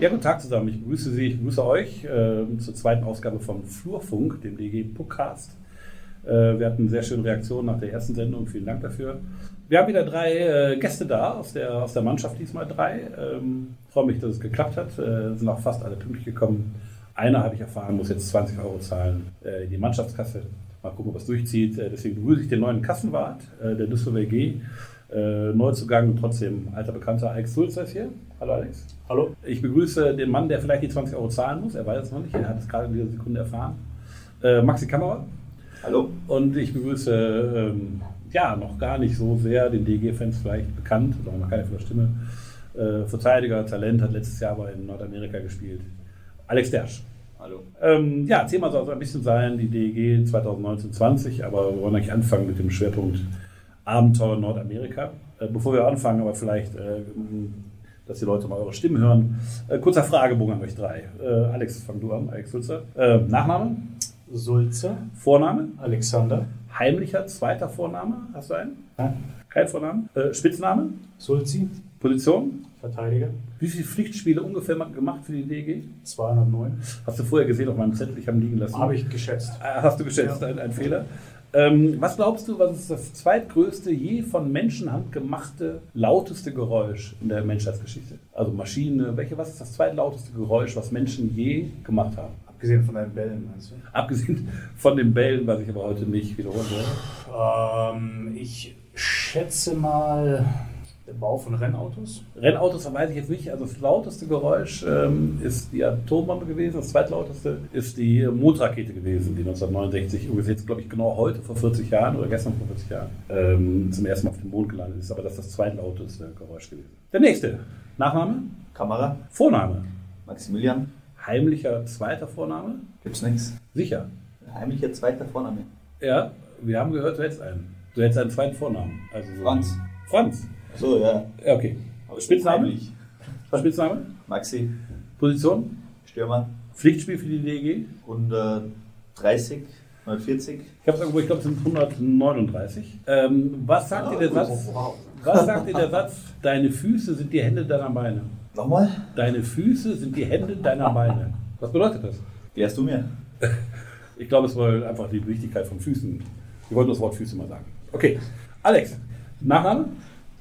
Ja, guten Tag zusammen. Ich begrüße Sie, ich begrüße euch äh, zur zweiten Ausgabe von Flurfunk, dem DG Podcast. Äh, wir hatten sehr schöne Reaktionen nach der ersten Sendung. Vielen Dank dafür. Wir haben wieder drei äh, Gäste da aus der, aus der Mannschaft, diesmal drei. Ähm, freue mich, dass es geklappt hat. Äh, sind auch fast alle pünktlich gekommen. Einer habe ich erfahren, muss jetzt 20 Euro zahlen äh, in die Mannschaftskasse. Mal gucken, ob es durchzieht. Äh, deswegen begrüße ich den neuen Kassenwart der Düsseldorfer G. Äh, Neuzugang und trotzdem alter Bekannter Alex Sulzer ist hier. Hallo Alex. Hallo. Ich begrüße den Mann, der vielleicht die 20 Euro zahlen muss. Er weiß es noch nicht. Er hat es gerade in dieser Sekunde erfahren. Äh, Maxi Kammerer. Hallo. Und ich begrüße ähm, ja noch gar nicht so sehr den DG-Fans vielleicht bekannt, oder noch keine von der Stimme. Äh, Verteidiger, Talent, hat letztes Jahr aber in Nordamerika gespielt. Alex Dersch. Hallo. Ähm, ja, Thema soll so ein bisschen sein, die DEG 2019-20, aber wir wollen eigentlich anfangen mit dem Schwerpunkt Abenteuer Nordamerika. Äh, bevor wir anfangen, aber vielleicht, äh, dass die Leute mal eure Stimmen hören. Äh, kurzer Fragebogen an euch drei. Alex, fang du an, Alex Sulzer. Nachname? Sulze, Vorname? Alexander, Heimlicher zweiter Vorname? Hast du einen? Ja. Kein Vorname? Spitzname? Sulzi, Position? Verteidiger, Wie viele Pflichtspiele ungefähr gemacht für die DEG? 209. Hast du vorher gesehen auf meinem Zettel, ich habe ihn liegen lassen. Habe ich geschätzt. Hast du geschätzt, Ja. ein, ein Fehler. Ähm, was glaubst du, was ist das zweitgrößte, je von Menschenhand gemachte, lauteste Geräusch in der Menschheitsgeschichte? Also Maschine, welche, was ist das zweitlauteste Geräusch, was Menschen je gemacht haben? Abgesehen von deinen Bällen, meinst du? Abgesehen von den Bällen, was ich aber heute nicht wiederholen werde. Ähm, ich schätze mal der Bau von Rennautos. Rennautos weiß ich jetzt nicht. Also das lauteste Geräusch ähm, ist die Atombombe gewesen. Das zweitlauteste ist die Mondrakete gewesen, die 1969, ungefähr jetzt glaube ich genau heute, vor 40 Jahren oder gestern vor 40 Jahren, ähm, zum ersten Mal auf dem Mond gelandet ist. Aber das ist das zweitlauteste Geräusch gewesen. Der nächste. Nachname? Kamera. Vorname. Maximilian. Heimlicher zweiter Vorname? Gibt's nichts. Sicher. Heimlicher zweiter Vorname. Ja, wir haben gehört, du hättest einen. Du hättest einen zweiten Vornamen. Also so Franz. Franz. So, ja. Ja, okay. Aber Spitzname? Spitzname? Maxi. Position? Stürmer. Pflichtspiel für die DG? 130, 140. Ich habe irgendwo, ich glaube, es sind 139. Ähm, was sagt dir der Satz? Was sagt dir der Satz? Deine Füße sind die Hände deiner Beine. Nochmal? Deine Füße sind die Hände deiner Beine. Was bedeutet das? Wärst du mir? Ich glaube, es war einfach die Wichtigkeit von Füßen. Wir wollten das Wort Füße mal sagen. Okay. Alex, Nachname?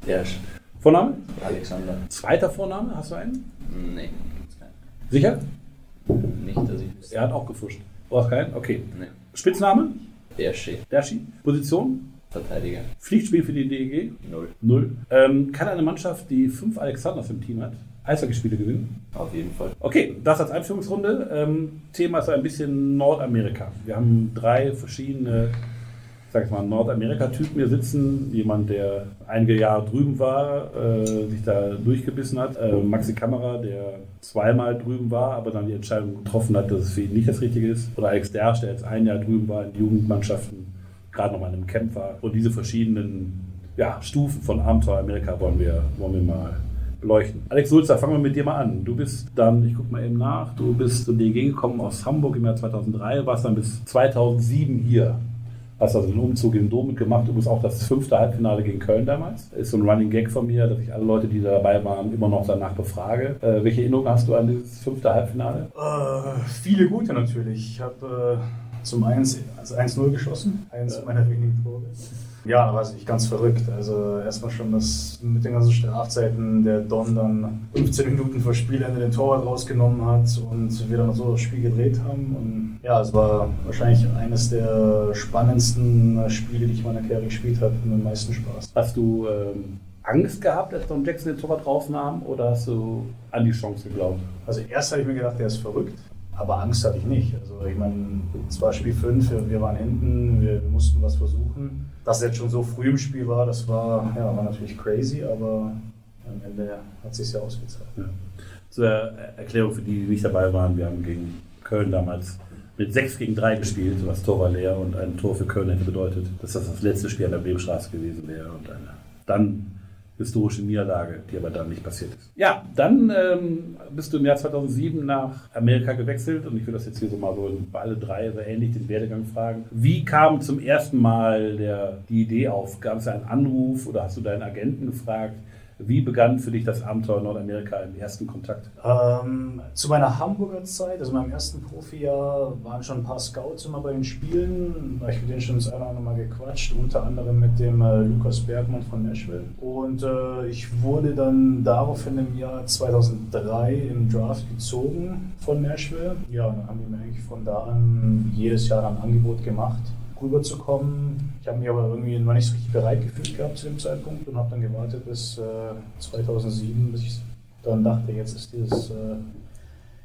Ersch. Vorname? Alexander. Zweiter Vorname? Hast du einen? Nee, keinen. Sicher? Nicht, dass ich wüsste. Er hat auch gefuscht. Du hast keinen? Okay. Nee. Spitzname? Ersche. Dershi. Position? Verteidiger. Pflichtspiel für die DEG? Null. Null. Ähm, kann eine Mannschaft, die fünf Alexanders im Team hat, Eishockeyspiele gewinnen? Auf jeden Fall. Okay, das als Einführungsrunde. Ähm, Thema ist ein bisschen Nordamerika. Wir haben drei verschiedene, sag ich mal, Nordamerika-Typen hier sitzen. Jemand, der einige Jahre drüben war, äh, sich da durchgebissen hat. Äh, Maxi Kammerer, der zweimal drüben war, aber dann die Entscheidung getroffen hat, dass es für ihn nicht das Richtige ist. Oder Alex Dersch, der jetzt ein Jahr drüben war in Jugendmannschaften, gerade noch mal in einem Camp war. Und diese verschiedenen ja, Stufen von Abenteuer Amerika wollen wir, wollen wir mal beleuchten. Alex Sulzer, fangen wir mit dir mal an. Du bist dann, ich gucke mal eben nach, du bist zur DG gekommen aus Hamburg im Jahr 2003, warst dann bis 2007 hier. Hast also den Umzug in den Dom. Du bist auch das fünfte Halbfinale gegen Köln damals. Ist so ein Running Gag von mir, dass ich alle Leute, die da dabei waren, immer noch danach befrage. Äh, welche Erinnerungen hast du an dieses fünfte Halbfinale? Äh, viele gute natürlich. Ich habe äh, zum 1 also 1-0 geschossen. Eins meiner wenigen Tore. Ja, da war es nicht ganz verrückt. Also erstmal schon das mit den ganzen Strafzeiten, der Don dann 15 Minuten vor Spielende den Torwart rausgenommen hat und wir dann so das Spiel gedreht haben. Und ja, es war wahrscheinlich eines der spannendsten Spiele, die ich in meiner Karriere gespielt habe, mit dem meisten Spaß. Hast du ähm, Angst gehabt, als Don Jackson den Torwart rausnahm oder hast du an die Chance geglaubt? Also erst habe ich mir gedacht, der ist verrückt, aber Angst hatte ich nicht. Also ich meine, es war Spiel 5, wir, waren hinten, wir, wir mussten was versuchen. Dass es jetzt schon so früh im Spiel war, das war, ja, war natürlich crazy, aber am Ende hat es sich ja ausgezahlt. Ja. Zur Erklärung für die, die nicht dabei waren, wir haben gegen Köln damals mit 6 gegen 3 gespielt, was Tor war leer und ein Tor für Köln hätte bedeutet, dass das das letzte Spiel an der Bremenstraße gewesen wäre und eine dann historische Niederlage, die aber dann nicht passiert ist. Ja, dann ähm, bist du im Jahr 2007 nach Amerika gewechselt und ich will das jetzt hier so mal so bei alle drei so ähnlich den Werdegang fragen. Wie kam zum ersten Mal der, die Idee auf? Gab es einen Anruf oder hast du deinen Agenten gefragt? Wie begann für dich das Abenteuer Nordamerika im ersten Kontakt? Ähm, zu meiner Hamburger Zeit, also meinem ersten Profijahr, waren schon ein paar Scouts immer bei den Spielen. Da ich mit denen schon das eine oder andere Mal gequatscht, unter anderem mit dem äh, Lukas Bergmann von Nashville. Und äh, ich wurde dann daraufhin im Jahr 2003 im Draft gezogen von Nashville. Ja, dann haben die mir eigentlich von da an jedes Jahr ein Angebot gemacht rüberzukommen. Ich habe mich aber irgendwie noch nicht so richtig bereit gefühlt gehabt zu dem Zeitpunkt und habe dann gewartet bis äh, 2007, bis ich dann dachte, jetzt ist dieses, äh,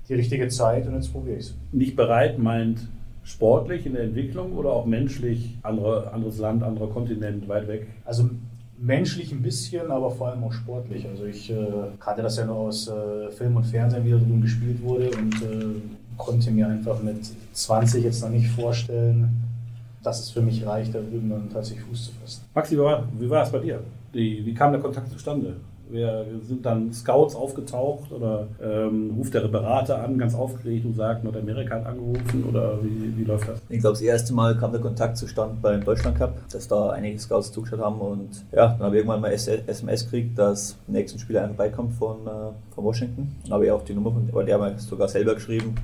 die richtige Zeit und jetzt probiere ich es. Nicht bereit meint sportlich in der Entwicklung oder auch menschlich andere, anderes Land, anderer Kontinent, weit weg? Also menschlich ein bisschen, aber vor allem auch sportlich. Also ich äh, kannte das ja nur aus äh, Film und Fernsehen, wie da drüben gespielt wurde und äh, konnte mir einfach mit 20 jetzt noch nicht vorstellen, dass es für mich reicht, da drüben dann tatsächlich Fuß zu fassen. Maxi, wie war, es bei dir? Die, wie kam der Kontakt zustande? Wer, sind dann Scouts aufgetaucht oder ähm, ruft der Berater an, ganz aufgeregt und sagt, Nordamerika hat angerufen oder wie, wie läuft das? Ich glaube, das erste Mal kam der Kontakt zustande beim Deutschland Cup, dass da einige Scouts zugeschaut haben und ja, dann habe ich irgendwann mal SMS gekriegt, dass der nächste Spieler einer vorbeikommt von, äh, von Washington. Dann habe ich auch die Nummer von, oder der hat mir sogar selber geschrieben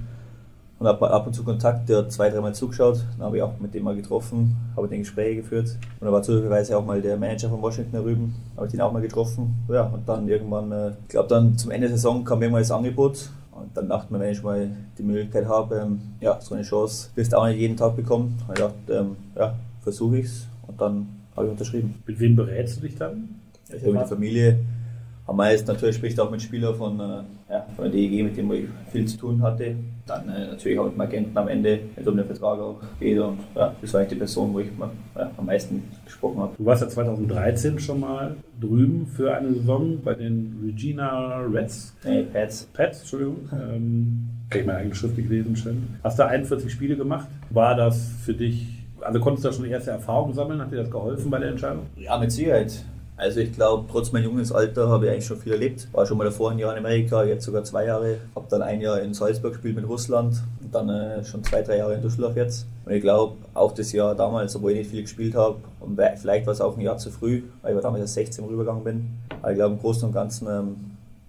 und habe ab und zu Kontakt, der hat zwei, dreimal zugeschaut. Dann habe ich auch mit dem mal getroffen, habe den Gespräche geführt. Und da war zufälligerweise auch mal der Manager von Washington da drüben, habe ich den auch mal getroffen. Ja, und dann irgendwann, äh, ich glaube dann zum Ende der Saison kam irgendwann das Angebot. Und dann dachte man, wenn ich mal die Möglichkeit habe, ähm, ja, so eine Chance wirst du auch nicht jeden Tag bekommen. Und ich dachte, ähm, ja, versuche ich es. Und dann habe ich unterschrieben. Mit wem berätst du dich dann? Ich habe mit der Familie am meisten natürlich spricht auch mit Spielern von, äh, ja, von der DEG, mit dem ich viel zu tun hatte. Dann äh, natürlich auch mit dem Agenten am Ende, wenn es um den Vertrag auch geht. Und ja, das war eigentlich die Person, wo ich ja, am meisten gesprochen habe. Du warst ja 2013 schon mal drüben für eine Saison bei den Regina Reds. Nee, Pets. Pets, Entschuldigung. Ähm, habe ich meine eigene Schrift gelesen, schön. Hast da 41 Spiele gemacht. War das für dich, also konntest du da schon erste Erfahrungen sammeln? Hat dir das geholfen bei der Entscheidung? Ja, mit Sicherheit. Also ich glaube, trotz meinem junges Alter habe ich eigentlich schon viel erlebt. War schon mal davor ein Jahr in Amerika, jetzt sogar zwei Jahre. Habe dann ein Jahr in Salzburg gespielt mit Russland und dann äh, schon zwei, drei Jahre in Düsseldorf jetzt. Und ich glaube, auch das Jahr damals, obwohl ich nicht viel gespielt habe, und vielleicht war es auch ein Jahr zu früh, weil ich damals erst 16 rübergegangen bin. Aber ich glaube, im Großen und Ganzen ähm,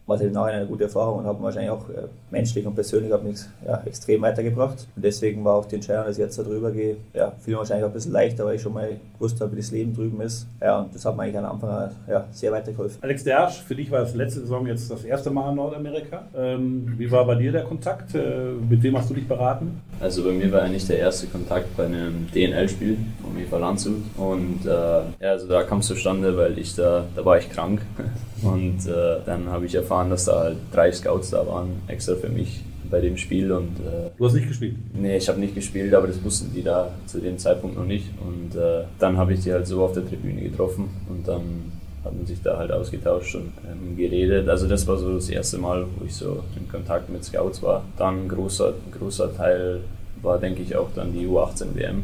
war es nachher eine gute Erfahrung und hat wahrscheinlich auch äh, menschlich und persönlich hat mich ja, extrem weitergebracht. Und deswegen war auch die Entscheidung, dass ich jetzt da drüber gehe, ja, fiel mir wahrscheinlich auch ein bisschen leichter, weil ich schon mal gewusst habe, wie das Leben drüben ist. Ja, und das hat mir eigentlich am Anfang ja, sehr weitergeholfen. Alex Dersch, für dich war das letzte Saison jetzt das erste Mal in Nordamerika. Ähm, wie war bei dir der Kontakt? Äh, mit wem hast du dich beraten? Also bei mir war eigentlich der erste Kontakt bei einem DNL-Spiel um Eva Landshut. Und äh, ja, also da kam es zustande, weil ich da, da war ich krank. Und äh, dann habe ich erfahren, dass da halt drei Scouts da waren, extra für mich bei dem Spiel. Und, äh, du hast nicht gespielt? Nee, ich habe nicht gespielt, aber das wussten die da zu dem Zeitpunkt noch nicht. Und äh, dann habe ich die halt so auf der Tribüne getroffen und dann hat man sich da halt ausgetauscht und ähm, geredet. Also das war so das erste Mal, wo ich so in Kontakt mit Scouts war. Dann ein großer, großer Teil war, denke ich, auch dann die U18 WM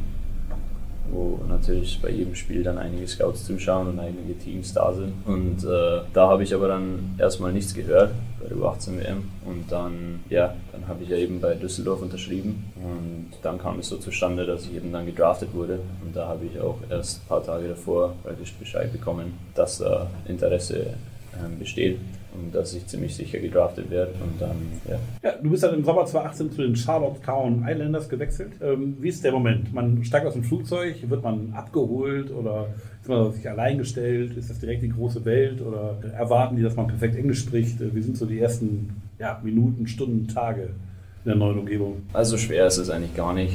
wo natürlich bei jedem Spiel dann einige Scouts zuschauen und einige Teams da sind. Und äh, da habe ich aber dann erstmal nichts gehört bei der U18 WM. Und dann, ja, dann habe ich ja eben bei Düsseldorf unterschrieben. Und dann kam es so zustande, dass ich eben dann gedraftet wurde. Und da habe ich auch erst ein paar Tage davor praktisch Bescheid bekommen, dass da Interesse äh, besteht und dass ich ziemlich sicher gedraftet werde. Und dann, ja. ja. Du bist dann im Sommer 2018 zu den Charlottetown Islanders gewechselt. Ähm, wie ist der Moment? Man steigt aus dem Flugzeug, wird man abgeholt oder ist man sich allein gestellt? Ist das direkt die große Welt oder erwarten die, dass man perfekt Englisch spricht? Wie sind so die ersten ja, Minuten, Stunden, Tage? in der neuen Umgebung? Also schwer ist es eigentlich gar nicht.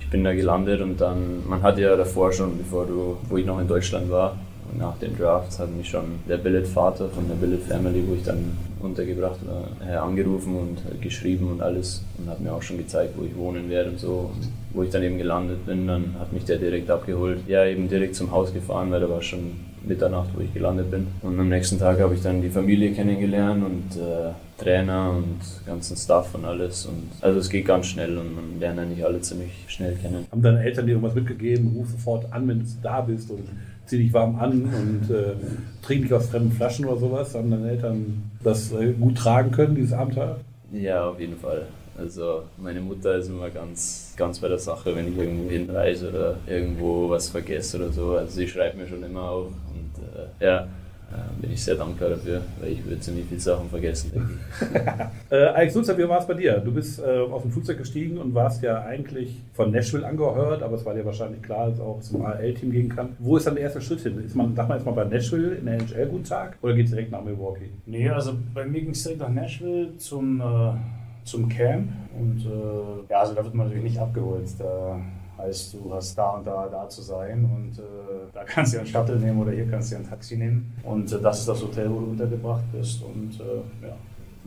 Ich bin da gelandet und dann, man hat ja davor schon, bevor du, wo ich noch in Deutschland war, nach den Drafts hat mich schon der Billet-Vater von der Billet-Family, wo ich dann untergebracht war, äh, angerufen und geschrieben und alles und hat mir auch schon gezeigt, wo ich wohnen werde und so. Und wo ich dann eben gelandet bin, dann hat mich der direkt abgeholt. Ja, eben direkt zum Haus gefahren, weil da war schon Mitternacht, wo ich gelandet bin. Und am nächsten Tag habe ich dann die Familie kennengelernt und äh, Trainer und ganzen Staff und alles. Und also es geht ganz schnell und man lernt eigentlich alle ziemlich schnell kennen. Haben deine Eltern dir irgendwas mitgegeben? Ruf sofort an, wenn du da bist und zieh dich warm an und äh, trink nicht aus fremden Flaschen oder sowas. Haben deine Eltern das äh, gut tragen können, dieses Abenteuer? Ja, auf jeden Fall. Also meine Mutter ist immer ganz, ganz bei der Sache, wenn ich irgendwo hinreise oder irgendwo was vergesse oder so. Also sie schreibt mir schon immer auf. Und äh, ja, bin ich sehr dankbar dafür, weil ich würde ziemlich viele Sachen vergessen, denke ich. äh, Alex Sulzer, wie war es bei dir? Du bist äh, aus dem Flugzeug gestiegen und warst ja eigentlich von Nashville angehört, aber es war dir wahrscheinlich klar, dass es auch zum AL-Team gehen kann. Wo ist dann der erste Schritt hin? Ist man, sag mal jetzt mal bei Nashville in der NHL guten Tag oder geht es direkt nach Milwaukee? Nee, also bei mir ging es direkt nach Nashville zum, äh, zum Camp und äh, ja, also da wird man natürlich nicht abgeholt. Da Heißt, du hast da und da, da zu sein und äh, da kannst du einen Shuttle nehmen oder hier kannst du ein Taxi nehmen. Und äh, das ist das Hotel, wo du untergebracht bist. Und äh, ja,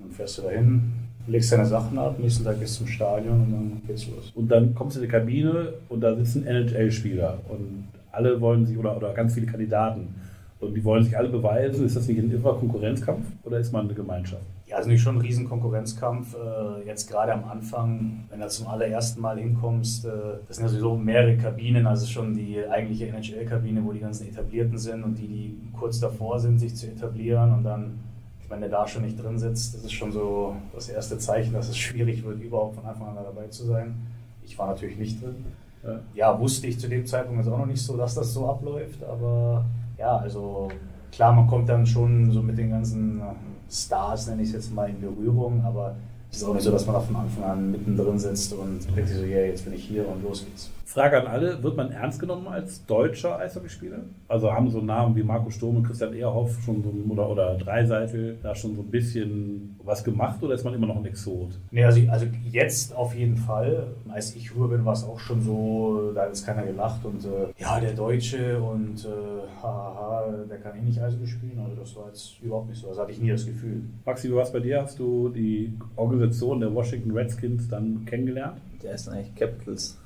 dann fährst du dahin, legst deine Sachen ab, nächsten Tag gehst du zum Stadion und dann geht's los. Und dann kommst du in die Kabine und da sitzen NHL-Spieler und alle wollen sich, oder, oder ganz viele Kandidaten, und die wollen sich alle beweisen. Ist das nicht ein irrer Konkurrenzkampf oder ist man eine Gemeinschaft? Ja, also nicht schon ein riesen Konkurrenzkampf. Äh, jetzt gerade am Anfang, wenn du zum allerersten Mal hinkommst, äh, das sind ja sowieso mehrere Kabinen, also schon die eigentliche NHL-Kabine, wo die ganzen Etablierten sind und die, die kurz davor sind, sich zu etablieren und dann, wenn der da schon nicht drin sitzt, das ist schon so das erste Zeichen, dass es schwierig wird, überhaupt von Anfang an dabei zu sein. Ich war natürlich nicht drin. Ja, ja wusste ich zu dem Zeitpunkt jetzt auch noch nicht so, dass das so abläuft, aber ja, also klar, man kommt dann schon so mit den ganzen Stars, nenne ich es jetzt mal, in Berührung, aber es ist auch nicht so, dass man da von Anfang an mittendrin sitzt und denkt sich so, ja, yeah, jetzt bin ich hier und los geht's. Frage an alle, wird man ernst genommen als deutscher Eishockeyspieler? Also haben so Namen wie Marco Sturm und Christian Ehrhoff schon so, oder, oder Dreiseitel da schon so ein bisschen was gemacht oder ist man immer noch ein Exot? Nee, also, also jetzt auf jeden Fall. Als ich rüber bin, war es auch schon so, da hat jetzt keiner gelacht und äh, ja, der Deutsche und äh, haha, der kann eh nicht Eishockey spielen. Also das war jetzt überhaupt nicht so. Das hatte ich nie das Gefühl. Maxi, wie war es bei dir? Hast du die Organisation der Washington Redskins dann kennengelernt? Der ist eigentlich Capitals.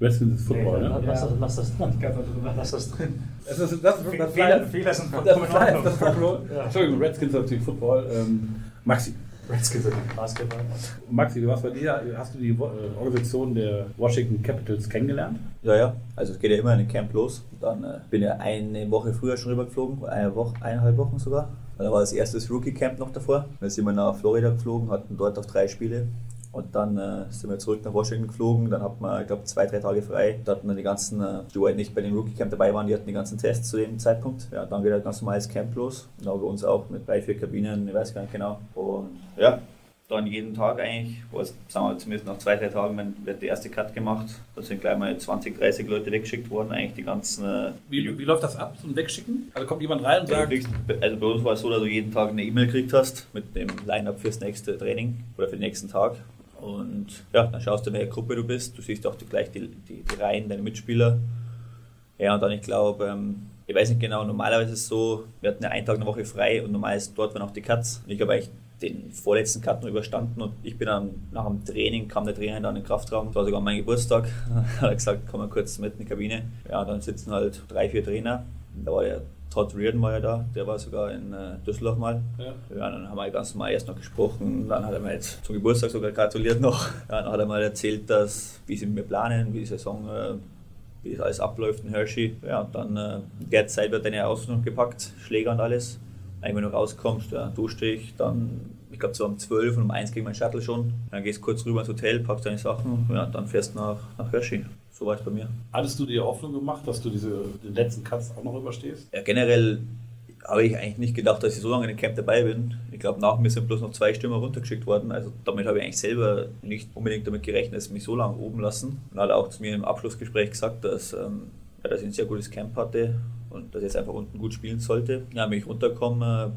Redskins ist Football, nee, ne? Lass, das, lass das drin. Lass das drin. Das ist, das, das, das Fehler, Fehler sind das, das, das Football. Ja. Entschuldigung, Redskins ist natürlich Football. Ähm, Maxi. Redskins sind Basketball. Maxi, was bei dir? Hast du die äh, Organisation der Washington Capitals kennengelernt? Ja, ja. Also es geht ja immer in ein Camp los. Dann äh, bin ja eine Woche früher schon rübergeflogen, eine Woche, eineinhalb Wochen sogar. Da war das erste Rookie Camp noch davor. Dann sind wir nach Florida geflogen, hatten dort auch drei Spiele. Und dann äh, sind wir zurück nach Washington geflogen. Dann hatten wir, ich glaube, zwei, drei Tage frei. Da hatten dann die ganzen, äh, die halt nicht bei dem Rookie Camp dabei waren, die hatten die ganzen Tests zu dem Zeitpunkt. Ja, dann geht halt ganz normales Camp los. Genau bei uns auch mit drei, vier Kabinen, ich weiß gar nicht genau. Und ja, dann jeden Tag eigentlich, was, sagen wir zumindest nach zwei, drei Tagen, wird der erste Cut gemacht. Da sind gleich mal 20, 30 Leute weggeschickt worden, eigentlich die ganzen. Äh, wie, wie läuft das ab, so ein Wegschicken? Also kommt jemand rein und sagt. Kriegst, also bei uns war es so, dass du jeden Tag eine E-Mail gekriegt hast mit dem Line-Up fürs nächste Training oder für den nächsten Tag. Und ja, dann schaust du, in welcher Gruppe du bist. Du siehst auch die, gleich die, die, die Reihen, deine Mitspieler. Ja, und dann, ich glaube, ähm, ich weiß nicht genau, normalerweise ist es so, wir hatten ja einen Tag eine Woche frei und normal ist dort waren auch die Cuts. Und ich habe eigentlich den vorletzten Cut noch überstanden und ich bin dann nach dem Training, kam der Trainer dann in den Kraftraum, das war sogar mein Geburtstag, hat er gesagt, komm mal kurz mit in die Kabine. Ja, dann sitzen halt drei, vier Trainer. Da war der Todd Reardon war ja da, der war sogar in äh, Düsseldorf mal. Ja. ja. dann haben wir ganz normal erst noch gesprochen, dann hat er mir jetzt zum Geburtstag sogar gratuliert noch. Ja, dann hat er mal erzählt, dass, wie sie mit mir planen, wie die Saison, äh, wie es alles abläuft in Hershey. Ja, und dann äh, der Zeit wird deine Ausrüstung gepackt, Schläger und alles. Wenn du rauskommst, ja, duschst dich, dann, ich glaube so um 12 und um 1 ging mein Shuttle schon. Dann gehst du kurz rüber ins Hotel, packst deine Sachen, ja, dann fährst du nach, nach Hershey. So war es bei mir. Hattest du dir Hoffnung gemacht, dass du diese, den letzten Cuts auch noch überstehst? Ja, generell habe ich eigentlich nicht gedacht, dass ich so lange in dem Camp dabei bin. Ich glaube, nach mir sind bloß noch zwei Stürmer runtergeschickt worden. Also damit habe ich eigentlich selber nicht unbedingt damit gerechnet, dass sie mich so lange oben lassen. Und hat auch zu mir im Abschlussgespräch gesagt, dass, ähm, ja, dass ich ein sehr gutes Camp hatte und dass ich jetzt einfach unten gut spielen sollte. Ja, bin ich runtergekommen, äh,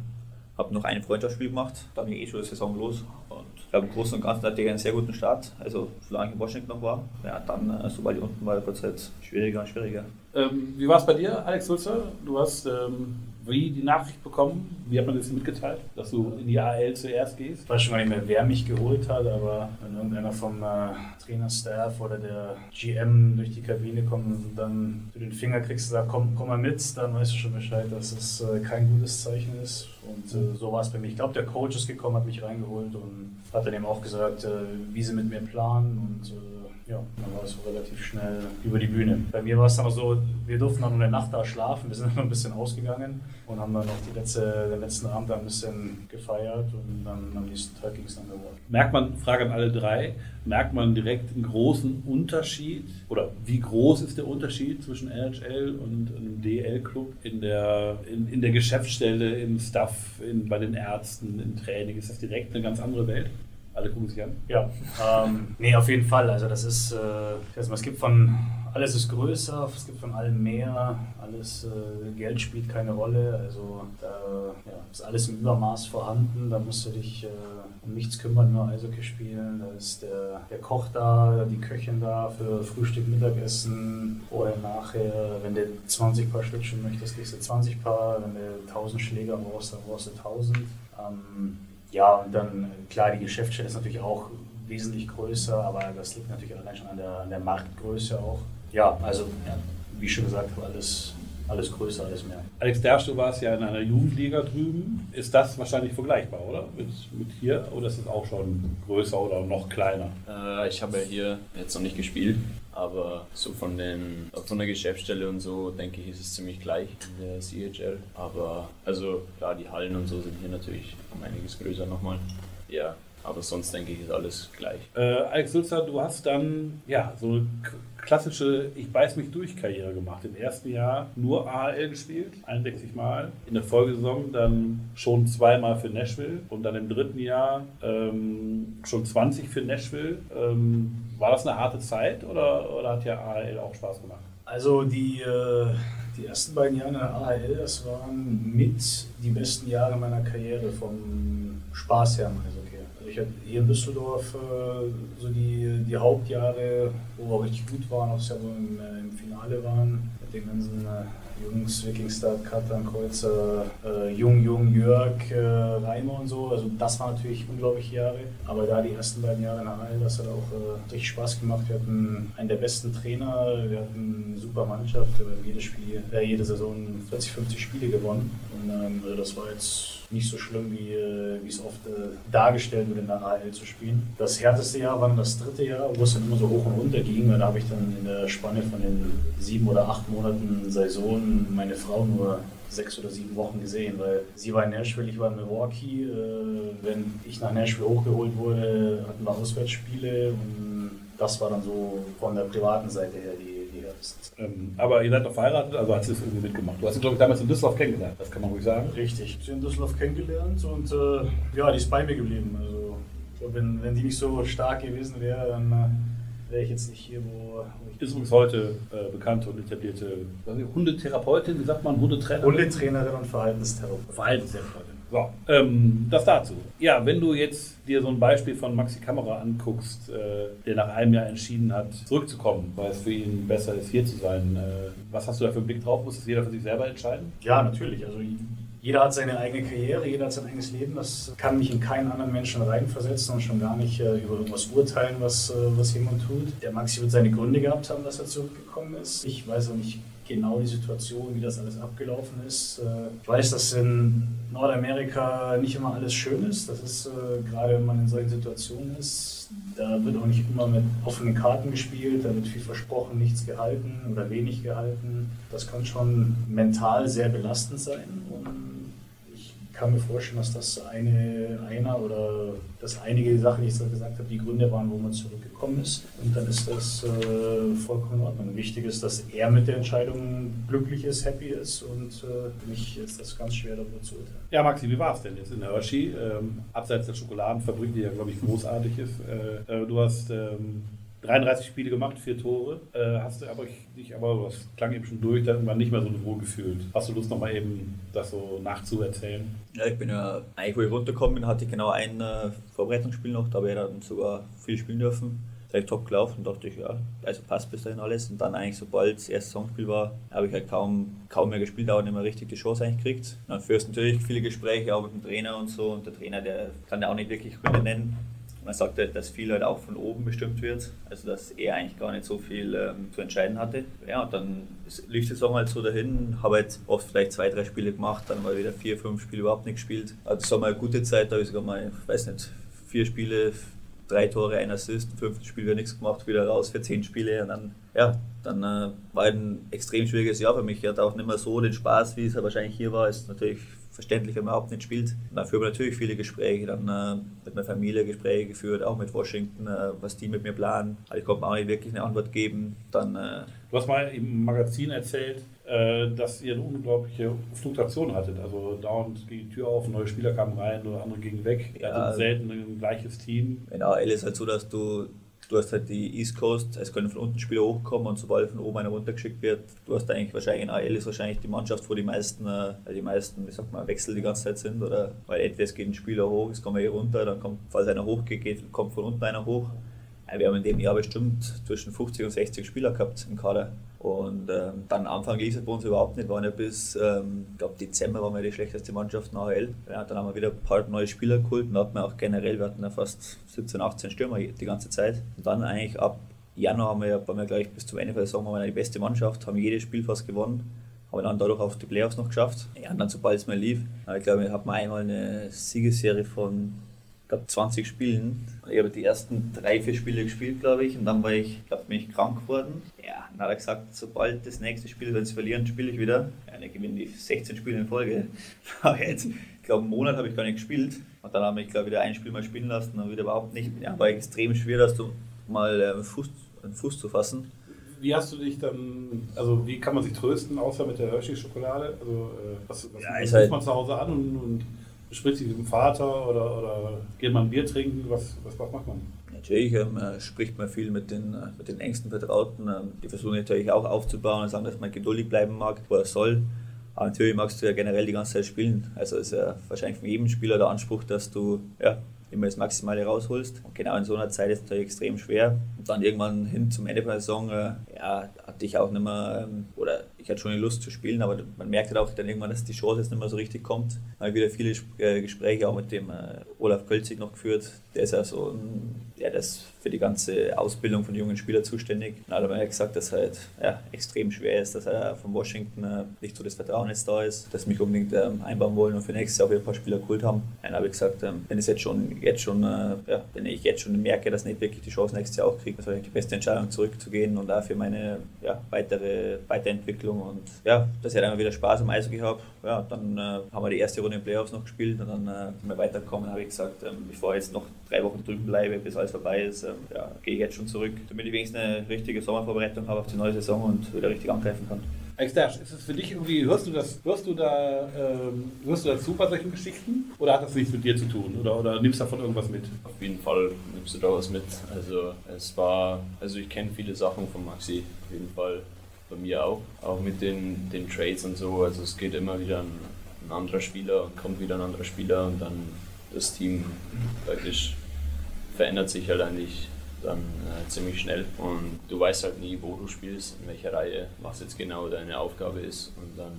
habe noch ein Freundschaftsspiel gemacht, dann ging eh schon die Saison los. Und glaube, im Großen und Ganzen hatte ich einen sehr guten Start. Also, solange ich in Washington noch war, ja, dann, äh, sobald ich unten war, wird es halt schwieriger und schwieriger. Ähm, wie war es bei dir, Alex Sulzer? Du hast ähm, wie die Nachricht bekommen? Wie hat man das mitgeteilt, dass du in die AL zuerst gehst? Ich weiß schon gar nicht mehr, wer mich geholt hat, aber wenn irgendeiner vom äh, Trainerstaff oder der GM durch die Kabine kommt und dann du den Finger kriegst und sagst, komm, komm mal mit, dann weißt du schon Bescheid, dass es äh, kein gutes Zeichen ist. Und äh, so war es bei mir. Ich glaube, der Coach ist gekommen, hat mich reingeholt und hat dann eben auch gesagt, äh, wie sie mit mir planen und äh, ja, dann war es relativ schnell über die Bühne. Bei mir war es dann auch so, wir durften dann eine Nacht da schlafen, wir sind dann ein bisschen ausgegangen und haben dann noch letzte, den letzten Abend ein bisschen gefeiert und dann am nächsten Tag ging es dann geworden. Merkt man, Frage an alle drei, merkt man direkt einen großen Unterschied oder wie groß ist der Unterschied zwischen NHL und einem DL-Club in der, in, in der Geschäftsstelle, im Staff, in, bei den Ärzten, im Training? Ist das direkt eine ganz andere Welt? Alle gucken sich an. Ja, ähm, nee, auf jeden Fall. Also das ist, äh, es gibt von, alles ist größer, es gibt von allem mehr, alles, äh, Geld spielt keine Rolle. Also da ja, ist alles im Übermaß vorhanden, da musst du dich äh, um nichts kümmern, nur Eishockey spielen. Da ist der, der Koch da, die Köchin da für Frühstück, Mittagessen, vorher, nachher. Wenn du 20 Paar Schlittschuhe möchtest, kriegst du 20 Paar. Wenn du 1000 Schläger brauchst, dann brauchst du 1000. Ähm, ja, und dann, klar, die Geschäftsstelle ist natürlich auch wesentlich größer, aber das liegt natürlich allein schon an der, an der Marktgröße auch. Ja, also, ja, wie schon gesagt, alles, alles größer, alles mehr. Alex Dersch, du warst ja in einer Jugendliga drüben. Ist das wahrscheinlich vergleichbar, oder? Mit, mit hier? Oder ist es auch schon größer oder noch kleiner? Äh, ich habe ja hier jetzt noch nicht gespielt, aber so von, den, von der Geschäftsstelle und so, denke ich, ist es ziemlich gleich in der CHL. Aber also klar, die Hallen und so sind hier natürlich um einiges größer nochmal. Ja, aber sonst denke ich, ist alles gleich. Äh, Alex Sulzer, du hast dann ja so klassische Ich beiß mich durch Karriere gemacht. Im ersten Jahr nur AHL gespielt, 61 Mal. In der Folgesaison dann schon zweimal für Nashville und dann im dritten Jahr ähm, schon 20 für Nashville. Ähm, war das eine harte Zeit oder, oder hat ja AHL auch Spaß gemacht? Also die, äh, die ersten beiden Jahre in der AHL, das waren mit die besten Jahre meiner Karriere vom Spaß her. Also ich hatte hier in Düsseldorf äh, so die, die Hauptjahre, wo wir richtig gut waren, auch ja im, äh, im Finale waren, mit den ganzen äh, Jungs, Wikingstad, Katan, Kreuzer, äh, Jung, Jung, Jörg, äh, Reimer und so. Also das waren natürlich unglaubliche Jahre. Aber da die ersten beiden Jahre der Halle, das hat auch äh, richtig Spaß gemacht. Wir hatten einen der besten Trainer, wir hatten eine super Mannschaft, wir haben jedes Spiel, jede Saison 40, 50 Spiele gewonnen. Und ähm, also das war jetzt nicht so schlimm, wie, äh, wie es oft äh, dargestellt wird, in der AL zu spielen. Das härteste Jahr war dann das dritte Jahr, wo es dann immer so hoch und runter ging. Da habe ich dann in der Spanne von den sieben oder acht Monaten Saison meine Frau nur sechs oder sieben Wochen gesehen, weil sie war in Nashville, ich war in Milwaukee. Äh, wenn ich nach Nashville hochgeholt wurde, hatten wir Auswärtsspiele und das war dann so von der privaten Seite her die ähm, aber ihr seid noch verheiratet, also hat sie es irgendwie mitgemacht. Du hast sie, glaube ich, damals in Düsseldorf kennengelernt, das kann man ruhig sagen. Richtig, sie in Düsseldorf kennengelernt und äh, ja, die ist bei mir geblieben. Also, wenn, wenn die nicht so stark gewesen wäre, dann äh, wäre ich jetzt nicht hier, wo, wo ich. Ist übrigens heute äh, bekannte und etablierte Hundetherapeutin, wie sagt man, Hundetrainerin? Hundetrainerin und Verhaltenstherapeutin. Verhaltenstherapeutin. So, ähm, das dazu. Ja, wenn du jetzt dir so ein Beispiel von Maxi Kamera anguckst, äh, der nach einem Jahr entschieden hat, zurückzukommen, weil es für ihn besser ist, hier zu sein, äh, was hast du da für einen Blick drauf? Muss das jeder für sich selber entscheiden? Ja, natürlich. Also jeder hat seine eigene Karriere, jeder hat sein eigenes Leben. Das kann mich in keinen anderen Menschen reinversetzen und schon gar nicht äh, über irgendwas urteilen, was, äh, was jemand tut. Der Maxi wird seine Gründe gehabt haben, dass er zurückgekommen ist. Ich weiß auch nicht genau die Situation, wie das alles abgelaufen ist. Äh, ich weiß, dass in Nordamerika nicht immer alles schön ist. Das ist äh, gerade, wenn man in solchen Situationen ist, da wird auch nicht immer mit offenen Karten gespielt, da wird viel versprochen, nichts gehalten oder wenig gehalten. Das kann schon mental sehr belastend sein. Und kann mir vorstellen, dass das eine, einer oder dass einige Sachen, die ich gesagt habe, die Gründe waren, wo man zurückgekommen ist. Und dann ist das äh, vollkommen in Ordnung. Wichtig ist, dass er mit der Entscheidung glücklich ist, happy ist und äh, mich ist das ganz schwer darüber zu urteilen. Ja, Maxi, wie war es denn jetzt in Hershey? Ähm, abseits der Schokoladenfabrik, die ja, glaube ich, großartig ist. Äh, äh du hast ähm, 33 Spiele gemacht, vier Tore. Äh, hast du aber dich aber, das klang eben schon durch, dann war nicht mehr so wohl gefühlt. Hast du Lust nochmal eben das so nachzuerzählen? Ja, ich bin ja eigentlich, wo ich runtergekommen bin, hatte ich genau ein äh, Vorbereitungsspiel noch, da habe ich dann sogar viel spielen dürfen. Gleich top gelaufen und dachte ich, ja, also passt bis dahin alles. Und dann eigentlich, sobald das erste Saisonspiel war, habe ich halt kaum, kaum mehr gespielt, aber nicht mehr richtig die Chance eigentlich gekriegt. Dann führst natürlich viele Gespräche auch mit dem Trainer und so und der Trainer, der kann ja auch nicht wirklich Gründe nennen man sagt halt, dass viel halt auch von oben bestimmt wird, also dass er eigentlich gar nicht so viel ähm, zu entscheiden hatte. Ja, und dann lief die Saison halt so dahin, habe halt oft vielleicht zwei, drei Spiele gemacht, dann mal wieder vier, fünf Spiele überhaupt nicht gespielt. Also das war mal eine gute Zeit, da habe ich sogar mal, ich weiß nicht, vier Spiele drei Tore, ein Assist, im fünften Spiel wieder nichts gemacht, wieder raus für zehn Spiele und dann, ja, dann äh, war ein extrem schwieriges Jahr für mich. Ich hatte auch nicht mehr so den Spaß, wie es wahrscheinlich hier war. Ist natürlich verständlich, wenn man überhaupt nicht spielt. Dann führt man natürlich viele Gespräche, dann äh, mit meiner Familie Gespräche geführt, auch mit Washington, äh, was die mit mir planen. Also ich konnte mir auch nicht wirklich eine Antwort geben. Dann, äh, du hast mal im Magazin erzählt, äh, dass ihr eine unglaubliche Fluktuation hattet. Also dauernd ging die Tür auf, neue Spieler kamen rein oder andere gingen weg. Ihr Ja, hattet selten ein gleiches Team. in AL ist halt so, dass du Du hast halt die East Coast, es können von unten Spieler hochkommen und sobald von oben einer runtergeschickt wird, du hast eigentlich wahrscheinlich in AL ist wahrscheinlich die Mannschaft, wo die meisten, äh, die meisten, wie sagt man, Wechsel die ganze Zeit sind, oder weil entweder es geht ein Spieler hoch, es kommt hier runter, dann kommt, falls einer hochgeht, geht, kommt von unten einer hoch. Wir haben in dem Jahr bestimmt zwischen 50 und 60 Spieler gehabt im Kader. Und ähm, dann Anfang lief es bei uns überhaupt nicht. Wir waren ja bis, ähm, glaube, Dezember waren wir die schlechteste Mannschaft in AHL. Ja, dann haben wir wieder ein paar neue Spieler geholt und hatten wir auch generell, wir hatten ja fast 17, 18 Stürmer die ganze Zeit. Und dann eigentlich ab Januar haben wir, waren wir gleich bis zum Ende der Saison waren wir die beste Mannschaft, haben jedes Spiel fast gewonnen. Haben dann dadurch auch die Playoffs noch geschafft. Ja, dann sobald es mal lief, ich glaube, habe mal einmal eine Siegesserie von glaube 20 Spielen. Ich habe die ersten drei, vier Spiele gespielt, glaube ich, und dann war ich, glaube bin ich krank geworden. Ja, dann hat er gesagt, sobald das nächste Spiel, wenn sie verlieren, spiele ich wieder. Ja, dann gewinnen die 16 Spiele in Folge. Aber jetzt, ich glaube, einen Monat habe ich gar nicht gespielt. Und dann haben wir, ich glaube, wieder ein Spiel mal spielen lassen, dann wieder überhaupt nicht. Ja, war extrem schwer, dass du mal äh, einen Fuß, einen Fuß zu fassen. Wie hast du dich dann, also wie kann man sich trösten, außer mit der Hershey-Schokolade? Also äh, was, was Ja, ist halt- man zu Hause an und, und bespricht sich mit dem Vater oder, oder geht man ein Bier trinken? Was, was, macht man? Natürlich ähm, äh, spricht man viel mit den, äh, mit den engsten Vertrauten. Ähm, die versuchen natürlich auch aufzubauen und sagen, dass man geduldig bleiben mag, wo er soll. Aber natürlich magst du ja generell die ganze Zeit spielen. Also ist ja wahrscheinlich von jedem Spieler der Anspruch, dass du ja, immer das Maximale rausholst. Und genau in so einer Zeit ist es natürlich extrem schwer. Und dann irgendwann hin zum Ende der Saison, äh, ja, hatte ich auch nicht mehr, ähm, oder ich hatte schon die Lust zu spielen, aber man merkt halt auch dann irgendwann, dass die Chance jetzt nicht mehr so richtig kommt. Habe wieder viele äh, Gespräche auch mit dem äh, Olaf Kölzig noch geführt. Der ist ja so ein, ja, der ist für die ganze Ausbildung von jungen Spielern zuständig. Und hat er mir gesagt, dass halt ja, extrem schwer ist, dass er von Washington äh, nicht so das Vertrauen jetzt da ist, dass mich unbedingt ähm, einbauen wollen und für nächstes Jahr wieder ein paar Spieler geholt haben. Dann habe ich gesagt, ähm, wenn es jetzt schon, jetzt schon, ja, wenn ich jetzt schon merke, dass ich nicht wirklich die Chance nächstes Jahr auch kriege, das war die beste Entscheidung, zurückzugehen und dafür meine ja, weitere Weiterentwicklung und ja, dass ich halt einfach wieder Spaß am Eishockey habe. Ja, dann äh, haben wir die erste Runde in Playoffs noch gespielt und dann äh, sind wir weitergekommen. habe ich gesagt, ähm, bevor ich jetzt noch drei Wochen drüben bleibe, bis alles vorbei ist, ähm, ja, gehe ich jetzt schon zurück, damit ich wenigstens eine richtige Sommervorbereitung habe auf die neue Saison und wieder richtig angreifen kann. Alex Dash, ist es für dich irgendwie, hörst du das, hörst du da, ähm, hörst du dazu bei solchen Geschichten? Oder hat das nichts mit dir zu tun? Oder, oder nimmst du davon irgendwas mit? Auf jeden Fall nimmst du da was mit. Also es war, also ich kenne viele Sachen von Maxi, auf jeden Fall bei mir auch. Auch mit den, den Trades und so. Also es geht immer wieder ein, ein anderer Spieler und kommt wieder ein anderer Spieler und dann das Team praktisch verändert sich halt eigentlich dann äh, ziemlich schnell und du weißt halt nie, wo du spielst, in welcher Reihe, was jetzt genau deine Aufgabe ist und dann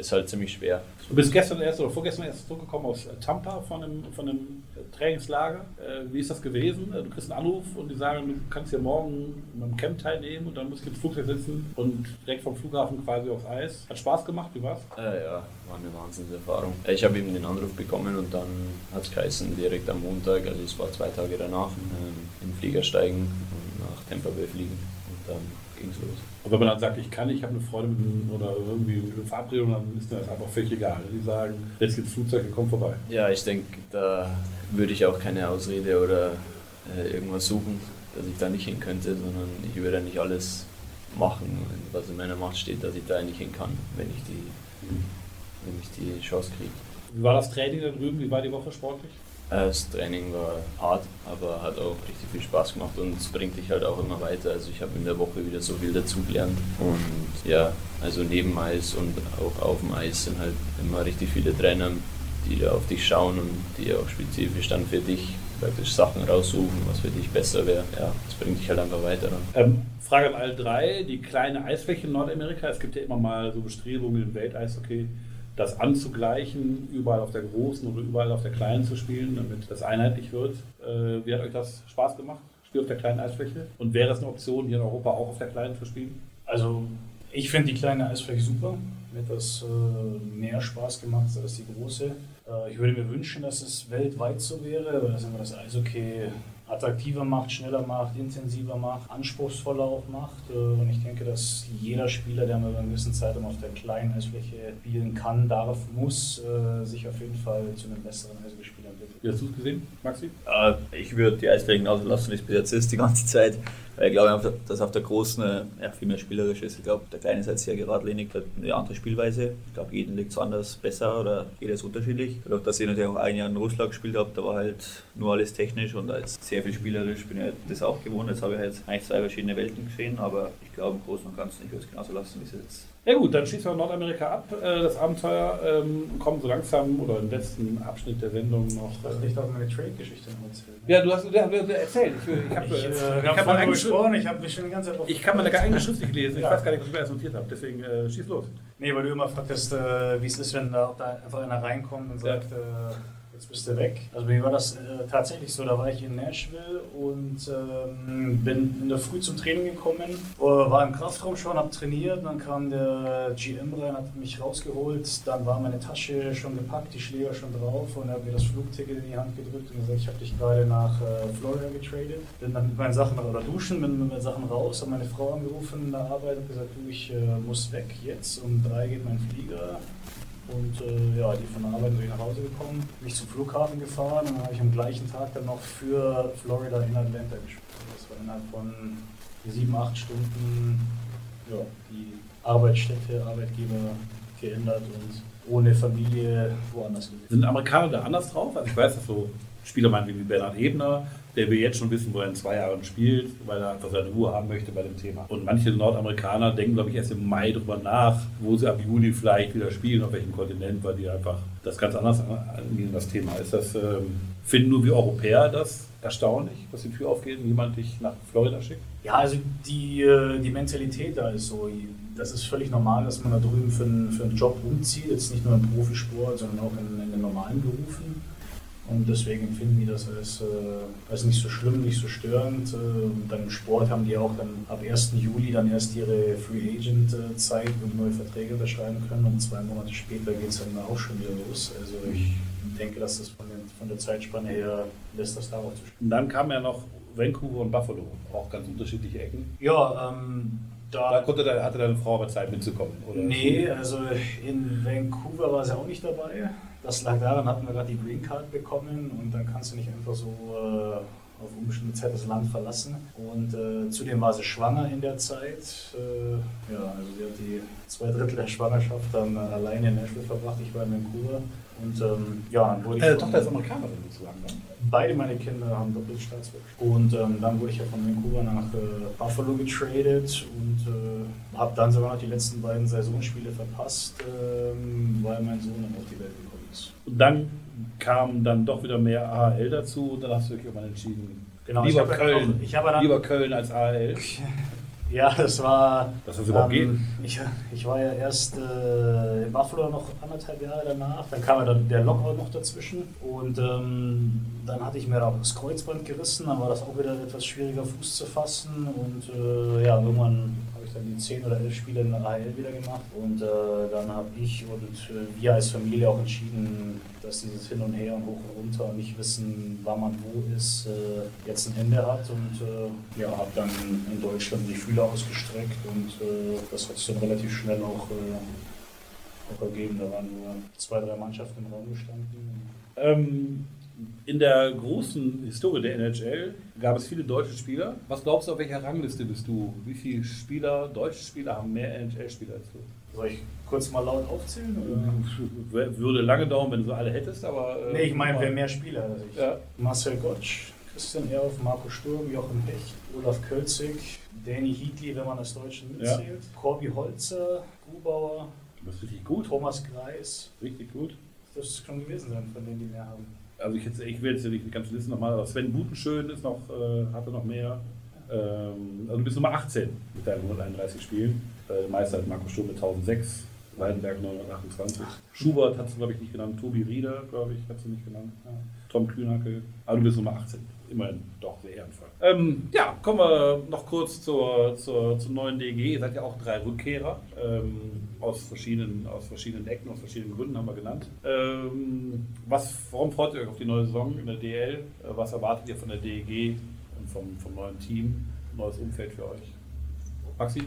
ist halt ziemlich schwer. Du bist gestern erst oder vorgestern erst zurückgekommen aus äh, Tampa von einem, von einem äh, Trainingslager. Äh, wie ist das gewesen? Äh, Du kriegst einen Anruf und die sagen, du kannst hier morgen beim Camp teilnehmen und dann musst du ins Flugzeug sitzen und direkt vom Flughafen quasi aufs Eis. Hat Spaß gemacht, wie war's? Äh, ja, war eine Wahnsinnserfahrung. Ich habe eben den Anruf bekommen und dann hat es geheißen, direkt am Montag, also es war zwei Tage danach, ähm, in den Flieger steigen und nach Tampa Bay fliegen und dann ging es los. Und wenn man dann sagt, ich kann, ich habe eine Freundin mit einem, oder irgendwie eine Verabredung, dann ist das einfach völlig egal. Die sagen, jetzt geht's Flugzeug, wir kommen vorbei. Ja, ich denke, da würde ich auch keine Ausrede oder äh, irgendwas suchen, dass ich da nicht hin könnte, sondern ich würde nicht alles machen, was in meiner Macht steht, dass ich da nicht hin kann, wenn ich die, wenn ich die Chance kriege. Wie war das Training da drüben? Wie war die Woche sportlich? Das Training war hart, aber hat auch richtig viel Spaß gemacht und es bringt dich halt auch immer weiter. Also ich habe in der Woche wieder so viel dazugelernt und ja, also neben Eis und auch auf dem Eis sind halt immer richtig viele Trainer, die da auf dich schauen und die auch spezifisch dann für dich praktisch Sachen raussuchen, was für dich besser wäre. Ja, das bringt dich halt einfach weiter. Ähm, Frage an alle drei. Die kleine Eisfläche in Nordamerika. Es gibt ja immer mal so Bestrebungen im Welteishockey, das anzugleichen, überall auf der großen oder überall auf der kleinen zu spielen, damit das einheitlich wird. Äh, wie hat euch das Spaß gemacht? Spiel auf der kleinen Eisfläche? Und wäre es eine Option, hier in Europa auch auf der kleinen zu spielen? Also ich finde die kleine Eisfläche super. Mir hat das äh, mehr Spaß gemacht als die große. Äh, ich würde mir wünschen, dass es weltweit so wäre, weil das einfach das Eishockey attraktiver macht, schneller macht, intensiver macht, anspruchsvoller auch macht. Äh, und ich denke, dass jeder Spieler, der mal über eine gewisse Zeitraum auf der kleinen Eisfläche spielen kann, darf, muss, äh, sich auf jeden Fall zu einem besseren Eishockeyspieler entwickeln. Wie hast du es gesehen, Maxi? Ja, ich würde die Eisflächen genauso lassen, wie es bis jetzt ist, die ganze Zeit. Weil ich glaube, dass auf der großen ja, viel mehr spielerisch ist. Ich glaube, der kleine ist halt sehr geradlinig, hat eine andere Spielweise. Ich glaube, jeden liegt es anders besser oder jeder ist unterschiedlich. Dadurch, dass ich natürlich auch ein Jahr in Russland gespielt habe, da war halt nur alles technisch und als sehr viel spielerisch bin ich halt das auch gewohnt. Jetzt habe ich halt eigentlich zwei verschiedene Welten gesehen, aber ich glaube, im Großen und Ganzen, ich würde es genauso lassen, wie es jetzt ja gut, dann schließen wir Nordamerika ab. Äh, das Abenteuer ähm, kommt so langsam oder im letzten Abschnitt der Sendung noch. Ich dachte, ich darf meine Trade-Geschichte noch erzählen. Ja, du hast ja, erzählt. Ich, ich habe ich, äh, ich hab mal gesprochen, ich habe mich schon die ganze Zeit Ich kann meine eigene Schrift nicht lesen. Ich ja. weiß gar nicht, was ich mir erst notiert habe. Deswegen äh, schieß los. Nee, weil du immer fragtest, äh, wie es ist, wenn da, da einfach einer reinkommt und sagt, ja. Äh, jetzt bist du weg. Also bei mir war das äh, tatsächlich so, da war ich in Nashville und ähm, bin in der Früh zum Training gekommen, äh, war im Kraftraum schon, habe trainiert, dann kam der GM rein, hat mich rausgeholt, dann war meine Tasche schon gepackt, die Schläger schon drauf und er hat mir das Flugticket in die Hand gedrückt und gesagt, ich habe dich gerade nach äh, Florida getradet. Bin dann mit meinen Sachen oder duschen, bin mit meinen Sachen raus, habe meine Frau angerufen in der Arbeit und gesagt, du, ich äh, muss weg jetzt, um drei geht mein Flieger. Und äh, ja, die von der Arbeit bin ich nach Hause gekommen, mich zum Flughafen gefahren und dann habe ich am gleichen Tag dann noch für Florida in Atlanta gespielt. Das war innerhalb von sieben, acht Stunden ja, die Arbeitsstätte, Arbeitgeber geändert und ohne Familie woanders gewesen. Sind Amerikaner da anders drauf? Also ich weiß, dass so Spieler meinen wie Bernhard Ebner, der will jetzt schon wissen, wo er in zwei Jahren spielt, weil er einfach seine Ruhe haben möchte bei dem Thema. Und manche Nordamerikaner denken, glaube ich, erst im Mai darüber nach, wo sie ab Juli vielleicht wieder spielen, auf welchem Kontinent, weil die einfach das ganz anders angehen, das Thema. Ist das, ähm, finden nur wir Europäer das erstaunlich, dass die Tür aufgeht und jemand dich nach Florida schickt? Ja, also die, äh, die Mentalität da ist so, das ist völlig normal, dass man da drüben für einen, für einen Job umzieht, jetzt nicht nur im Profisport, sondern auch in, in den normalen Berufen. Und deswegen empfinden die das als, äh, als nicht so schlimm, nicht so störend. Äh, und dann im Sport haben die auch dann ab 1. Juli dann erst ihre Free Agent äh, Zeit, wo die neue Verträge unterschreiben können. Und zwei Monate später geht es dann auch schon wieder los. Also ich denke, dass das von, den, von der Zeitspanne her lässt das darauf zu Und dann kam ja noch Vancouver und Buffalo, auch ganz unterschiedliche Ecken. Ja, ähm, da, da konnte, hatte deine Frau aber Zeit mitzukommen, oder? Nee, also in Vancouver war sie auch nicht dabei. Das lag daran, hatten wir gerade die Green Card bekommen und dann kannst du nicht einfach so äh, auf unbestimmte Zeit das Land verlassen. Und äh, zudem war sie schwanger in der Zeit. Äh, ja, also sie hat die zwei Drittel der Schwangerschaft dann äh, alleine in Nashville verbracht. Ich war in Vancouver. Und ähm, ja, dann wurde ich. Deine Tochter ist Amerikanerin sozusagen, ne? Beide meine Kinder haben Doppelstaatsbürgerschaft. Und ähm, dann wurde ich ja von Vancouver nach äh, Buffalo getradet und äh, habe dann sogar noch die letzten beiden Saisonspiele verpasst, ähm, weil mein Sohn dann auf die Welt gekommen ist. Und dann kam dann doch wieder mehr AHL dazu und dann hast du dich irgendwann entschieden. Genau, lieber, Köln, auch, lieber Köln als AHL. Ja, das war. Dass das überhaupt ähm, geht? Ich, ich war ja erst äh, in Buffalo noch anderthalb Jahre danach. Dann kam ja dann der Lockout noch dazwischen. Und ähm, dann hatte ich mir auch das Kreuzband gerissen. Dann war das auch wieder etwas schwieriger, Fuß zu fassen. Und äh, ja, irgendwann dann die 10 oder 11 Spiele in AHL wieder gemacht und äh, dann habe ich und wir als Familie auch entschieden, dass dieses Hin und Her und hoch und runter nicht wissen, wann man wo ist, äh, jetzt ein Ende hat und äh, ja, habe dann in Deutschland die Fühler ausgestreckt und äh, das hat sich dann relativ schnell auch, äh, auch ergeben. Da waren nur zwei, drei Mannschaften im Raum gestanden. Ähm in der großen Historie der NHL gab es viele deutsche Spieler. Was glaubst du, auf welcher Rangliste bist du? Wie viele Spieler, deutsche Spieler haben mehr NHL-Spieler als du? Soll ich kurz mal laut aufzählen? Oder? Würde lange dauern, wenn du so alle hättest, aber. Äh, nee, ich meine, wer mehr Spieler als ich. Ja. Marcel Gottsch, Christian Erhoff, Marco Sturm, Jochen Hecht, Olaf Kölzig, Danny Hietli, wenn man das Deutsche mitzählt, ja. Corby Holzer, Grubauer. Das ist richtig gut. Thomas Greis. Richtig gut. Das ist schon gewesen sein, von denen die mehr haben also ich, jetzt, ich will jetzt nicht die ganze Liste nochmal, aber Sven Butenschön ist noch, äh, hatte noch mehr. Ähm, also du bist Nummer 18 mit deinen 131 Spielen. Äh, Meister hat Marco Sturm mit 1006 Weidenberg 928. Schubert hat es, glaube ich, nicht genannt. Tobi Rieder, glaube ich, hat sie nicht genannt. Ja. Tom Kühnacke. Aber du bist Nummer 18. Immerhin doch sehr ehrenvoll. Ähm, ja, kommen wir noch kurz zur, zur, zur neuen DG. Ihr seid ja auch drei Rückkehrer. Ähm, aus, verschiedenen, aus verschiedenen Ecken, aus verschiedenen Gründen haben wir genannt. Ähm, was, warum freut ihr euch auf die neue Saison in der DL? Äh, was erwartet ihr von der DEG und vom, vom neuen Team? Neues Umfeld für euch? Maxi,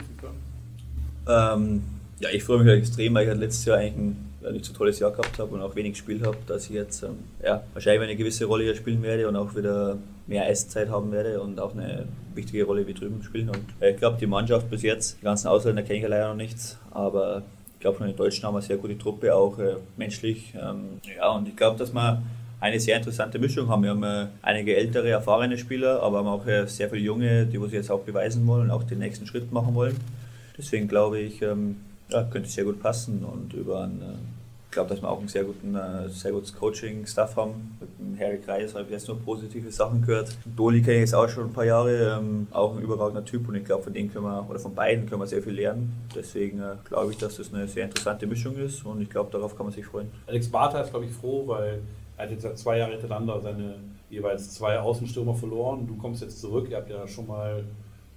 ähm, ja, ich freue mich halt extrem, weil ich halt letztes Jahr eigentlich ein nicht so tolles Jahr gehabt habe und auch wenig gespielt habe, dass ich jetzt ähm, ja, wahrscheinlich eine gewisse Rolle hier spielen werde und auch wieder mehr Eiszeit haben werde und auch eine wichtige Rolle wie drüben spielen. Und äh, ich glaube, die Mannschaft bis jetzt, die ganzen Ausländer kenne ich leider noch nichts, aber ich glaube, von den Deutschen haben wir eine sehr gute Truppe, auch äh, menschlich. Ähm, ja, und ich glaube, dass wir eine sehr interessante Mischung haben. Wir haben äh, einige ältere, erfahrene Spieler, aber haben auch äh, sehr viele junge, die sich jetzt auch beweisen wollen und auch den nächsten Schritt machen wollen. Deswegen glaube ich, ähm, ja, könnte sehr gut passen und über einen, glaube, dass wir auch einen sehr guten, äh, sehr gutes Coaching-Staff haben. Mit dem Harry Kreis habe ich jetzt nur positive Sachen gehört. Doli kenne ich jetzt auch schon ein paar Jahre, ähm, auch ein überragender Typ und ich glaube, von denen können wir, oder von beiden können wir sehr viel lernen. Deswegen äh, glaube ich, dass das eine sehr interessante Mischung ist und ich glaube, darauf kann man sich freuen. Alex Bartha ist, glaube ich, froh, weil er hat jetzt zwei Jahren hintereinander seine jeweils zwei Außenstürmer verloren. Du kommst jetzt zurück, ihr habt ja schon mal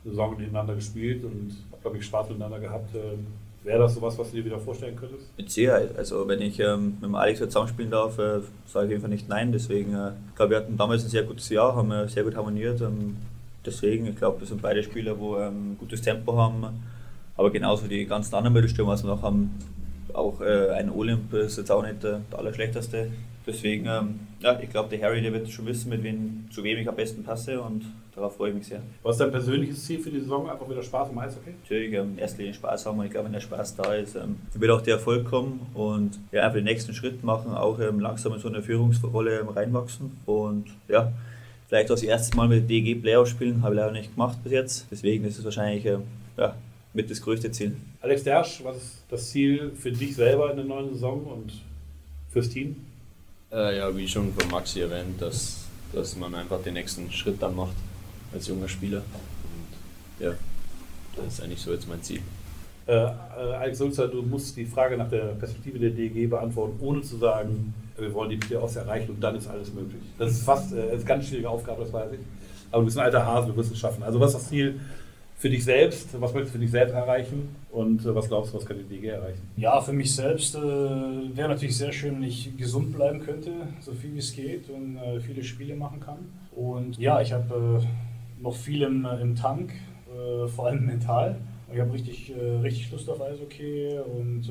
eine Saison nebeneinander gespielt und glaube ich, Spaß miteinander gehabt. Ähm, Wäre das sowas, was du dir wieder vorstellen könntest? Mit Sicherheit. Also wenn ich ähm, mit Alex zusammenspielen darf, äh, sage ich Fall nicht nein. Deswegen, äh, ich glaube, wir hatten damals ein sehr gutes Jahr, haben äh, sehr gut harmoniert. Ähm, deswegen, ich glaube, wir sind beide Spieler, wo ähm, gutes Tempo haben. Aber genauso die ganzen anderen Mittelstürmer, was wir noch haben, auch äh, ein Olymp ist jetzt auch nicht äh, der allerschlechteste. Deswegen, ähm, ja, ich glaube, der Harry, der wird schon wissen, mit wem, zu wem ich am besten passe und darauf freue ich mich sehr. Was ist dein persönliches Ziel für die Saison? Einfach wieder Spaß am Eishockey? Natürlich, ähm, erst Spaß haben und ich glaube, wenn der Spaß da ist, ähm, wird auch der Erfolg kommen und ja, einfach den nächsten Schritt machen, auch ähm, langsam in so eine Führungsrolle ähm, reinwachsen und ja, vielleicht auch das erste Mal mit DG Playoff spielen, habe ich leider nicht gemacht bis jetzt, deswegen ist es wahrscheinlich ähm, ja, mit das größte Ziel. Alex Dersch, was ist das Ziel für dich selber in der neuen Saison und fürs Team? Äh, ja, wie schon von Maxi erwähnt, dass, dass man einfach den nächsten Schritt dann macht als junger Spieler. Und ja, das ist eigentlich so jetzt mein Ziel. Äh, äh, Alex Sulzer, du musst die Frage nach der Perspektive der DG beantworten, ohne zu sagen, wir wollen die Playoffs erreichen und dann ist alles möglich. Das ist fast äh, eine ganz schwierige Aufgabe, das weiß ich. Aber du bist ein alter Hase, du wirst es schaffen. Also was ist das Ziel für dich selbst? Was möchtest du für dich selbst erreichen? Und äh, was glaubst du, was kann die DG erreichen? Ja, für mich selbst äh, wäre natürlich sehr schön, wenn ich gesund bleiben könnte, so viel wie es geht und äh, viele Spiele machen kann. Und ja, ich habe äh, noch viel im, äh, im Tank, äh, vor allem mental. Ich habe richtig, richtig Lust auf Eishockey und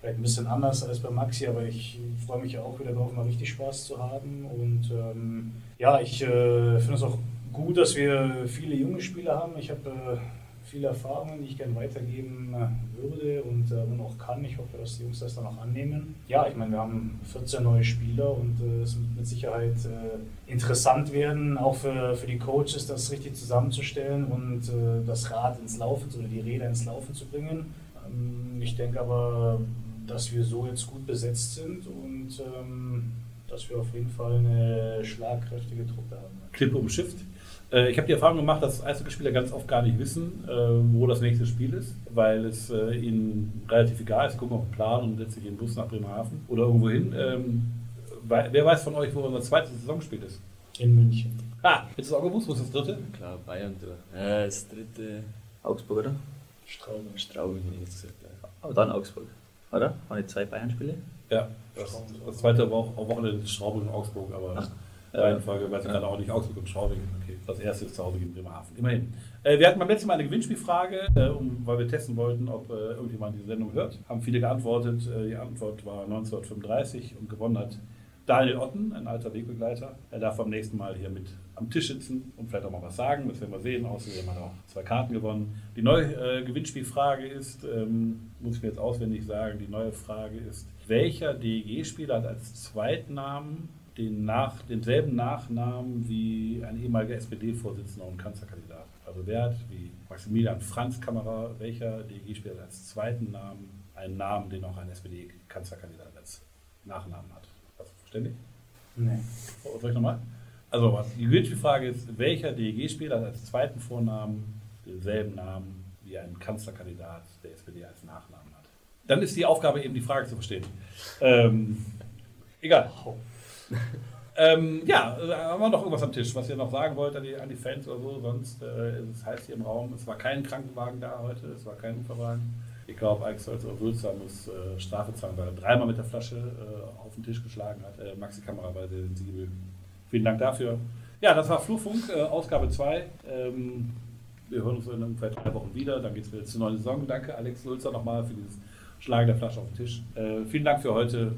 vielleicht ein bisschen anders als bei Maxi, aber ich freue mich ja auch wieder darauf, mal richtig Spaß zu haben. Und ähm, ja, ich finde es auch gut, dass wir viele junge Spieler haben. Ich habe äh, viele Erfahrungen, die ich gerne weitergeben äh, würde und, äh, und auch kann. Ich hoffe, dass die Jungs das dann auch annehmen. Ja, ich meine, wir haben 14 neue Spieler und es wird mit Sicherheit interessant werden, auch für, für die Coaches, das richtig zusammenzustellen und das Rad ins Laufen oder die Räder ins Laufen zu bringen. Ähm, ich denke aber, dass wir so jetzt gut besetzt sind und ähm, dass wir auf jeden Fall eine schlagkräftige Truppe haben. Klippe um Shift. Äh, ich habe die Erfahrung gemacht, dass Eishockeyspieler ganz oft gar nicht wissen, äh, wo das nächste Spiel ist, weil es äh, ihnen relativ egal ist. Sie gucken auf den Plan und setzen sich in den Bus nach Bremerhaven oder irgendwo hin. Ähm, wer weiß von euch, wo unser zweites Saisonspiel ist? In München. Ah, hättest du auch gewusst, wo ist das dritte? Klar, Bayern. Ja, das dritte. Augsburg, oder? Straubing. Straubing, hätte ich jetzt gesagt. Ja. Aber dann Augsburg, oder? Waren die zwei Bayern-Spiele? Ja, das, das zweite war auch Wochenende Straubing und Augsburg, aber. Ach. Reihenfolge, weiß ich gerade auch nicht, Augsburg und Straubing. Okay, das erste ist zu Hause gegen Bremerhaven. Immerhin. Äh, wir hatten beim letzten Mal eine Gewinnspielfrage, äh, um, weil wir testen wollten, ob äh, irgendjemand diese Sendung hört. Haben viele geantwortet. Äh, die Antwort war 1935 und gewonnen hat Daniel Otten, ein alter Wegbegleiter. Er darf beim nächsten Mal hier mit am Tisch sitzen und vielleicht auch mal was sagen. Das werden wir sehen. Außerdem hat er auch zwei Karten gewonnen. Die neue äh, Gewinnspielfrage ist, ähm, muss ich mir jetzt auswendig sagen, die neue Frage ist, welcher DEG-Spieler hat als Zweitnamen den nach, denselben Nachnamen wie ein ehemaliger SPD-Vorsitzender und Kanzlerkandidat. Also wer hat wie Maximilian Franz Kammerer, welcher DEG-Spieler als zweiten Namen einen Namen, den auch ein SPD-Kanzlerkandidat als Nachnamen hat. Das ist verständlich? Nee. Soll ich nochmal? Also die gültige Frage ist, welcher DEG-Spieler hat als zweiten Vornamen denselben Namen wie ein Kanzlerkandidat der SPD als Nachnamen hat? Dann ist die Aufgabe eben die Frage zu verstehen. Ähm, egal. Ähm, ja, äh, haben wir noch irgendwas am Tisch, was ihr noch sagen wollt an die, an die Fans oder so? Sonst äh, ist es heiß hier im Raum. Es war kein Krankenwagen da heute, es war kein Unfallwagen. Ich glaube, Alex Wülzer muss äh, Strafe zahlen, weil er dreimal mit der Flasche äh, auf den Tisch geschlagen hat. Äh, Maxi Kamera bei den Siegel. Vielen Dank dafür. Ja, das war Flurfunk, äh, Ausgabe 2. Ähm, wir hören uns in ungefähr drei Wochen wieder. Dann geht es wieder zur neuen Saison. Danke, Alex Sulzer, nochmal für dieses Schlagen der Flasche auf den Tisch. Äh, vielen Dank für heute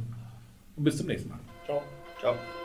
und bis zum nächsten Mal. Ciao. Ciao.